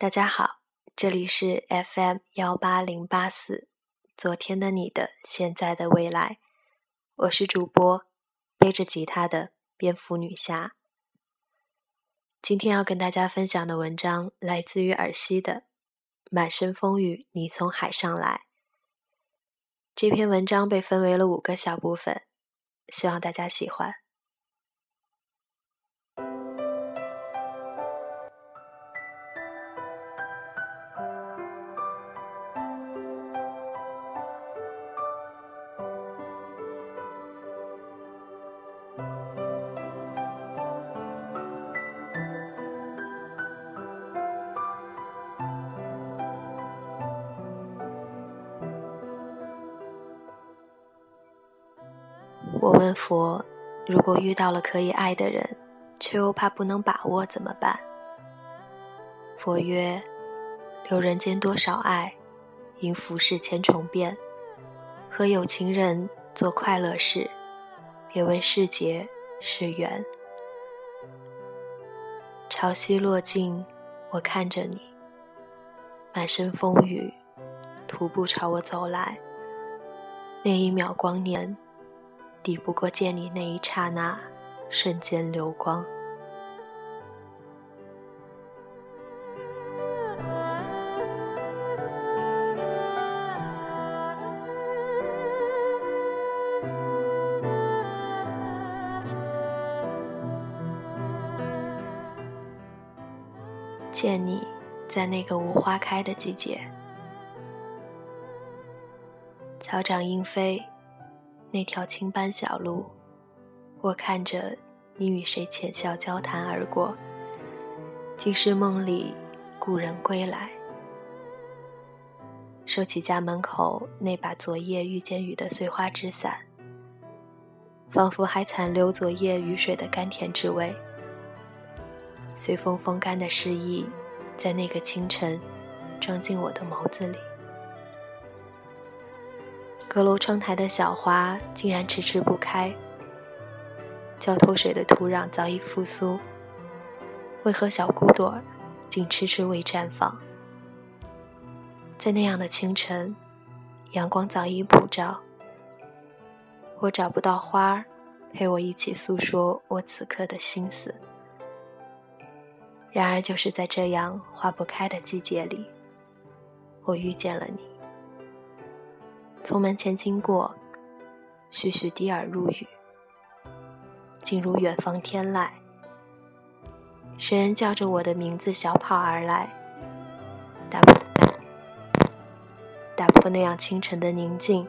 大家好，这里是 FM 幺八零八四，昨天的你的，现在的未来，我是主播背着吉他的蝙蝠女侠。今天要跟大家分享的文章来自于尔西的《满身风雨你从海上来》。这篇文章被分为了五个小部分，希望大家喜欢。我问佛：“如果遇到了可以爱的人，却又怕不能把握，怎么办？”佛曰：“留人间多少爱，因浮世千重变。和有情人做快乐事，别问是劫是缘。”潮汐落尽，我看着你，满身风雨，徒步朝我走来。那一秒光年。抵不过见你那一刹那，瞬间流光。见你在那个无花开的季节，草长莺飞。那条青斑小路，我看着你与谁浅笑交谈而过，竟是梦里故人归来。收起家门口那把昨夜遇见雨的碎花纸伞，仿佛还残留昨夜雨水的甘甜之味。随风风干的诗意，在那个清晨，装进我的眸子里。阁楼窗台的小花竟然迟迟不开，浇透水的土壤早已复苏，为何小骨朵儿竟迟迟未绽放？在那样的清晨，阳光早已普照，我找不到花儿陪我一起诉说我此刻的心思。然而，就是在这样花不开的季节里，我遇见了你。从门前经过，徐徐低耳入语，竟如远方天籁。谁人叫着我的名字小跑而来，打破打破那样清晨的宁静。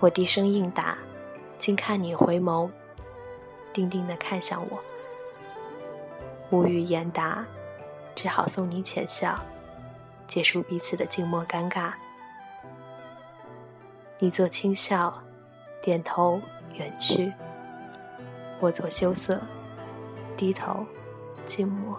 我低声应答，竟看你回眸，定定的看向我，无语言答，只好送你浅笑，结束彼此的静默尴尬。你做轻笑，点头远去；我做羞涩，低头静默。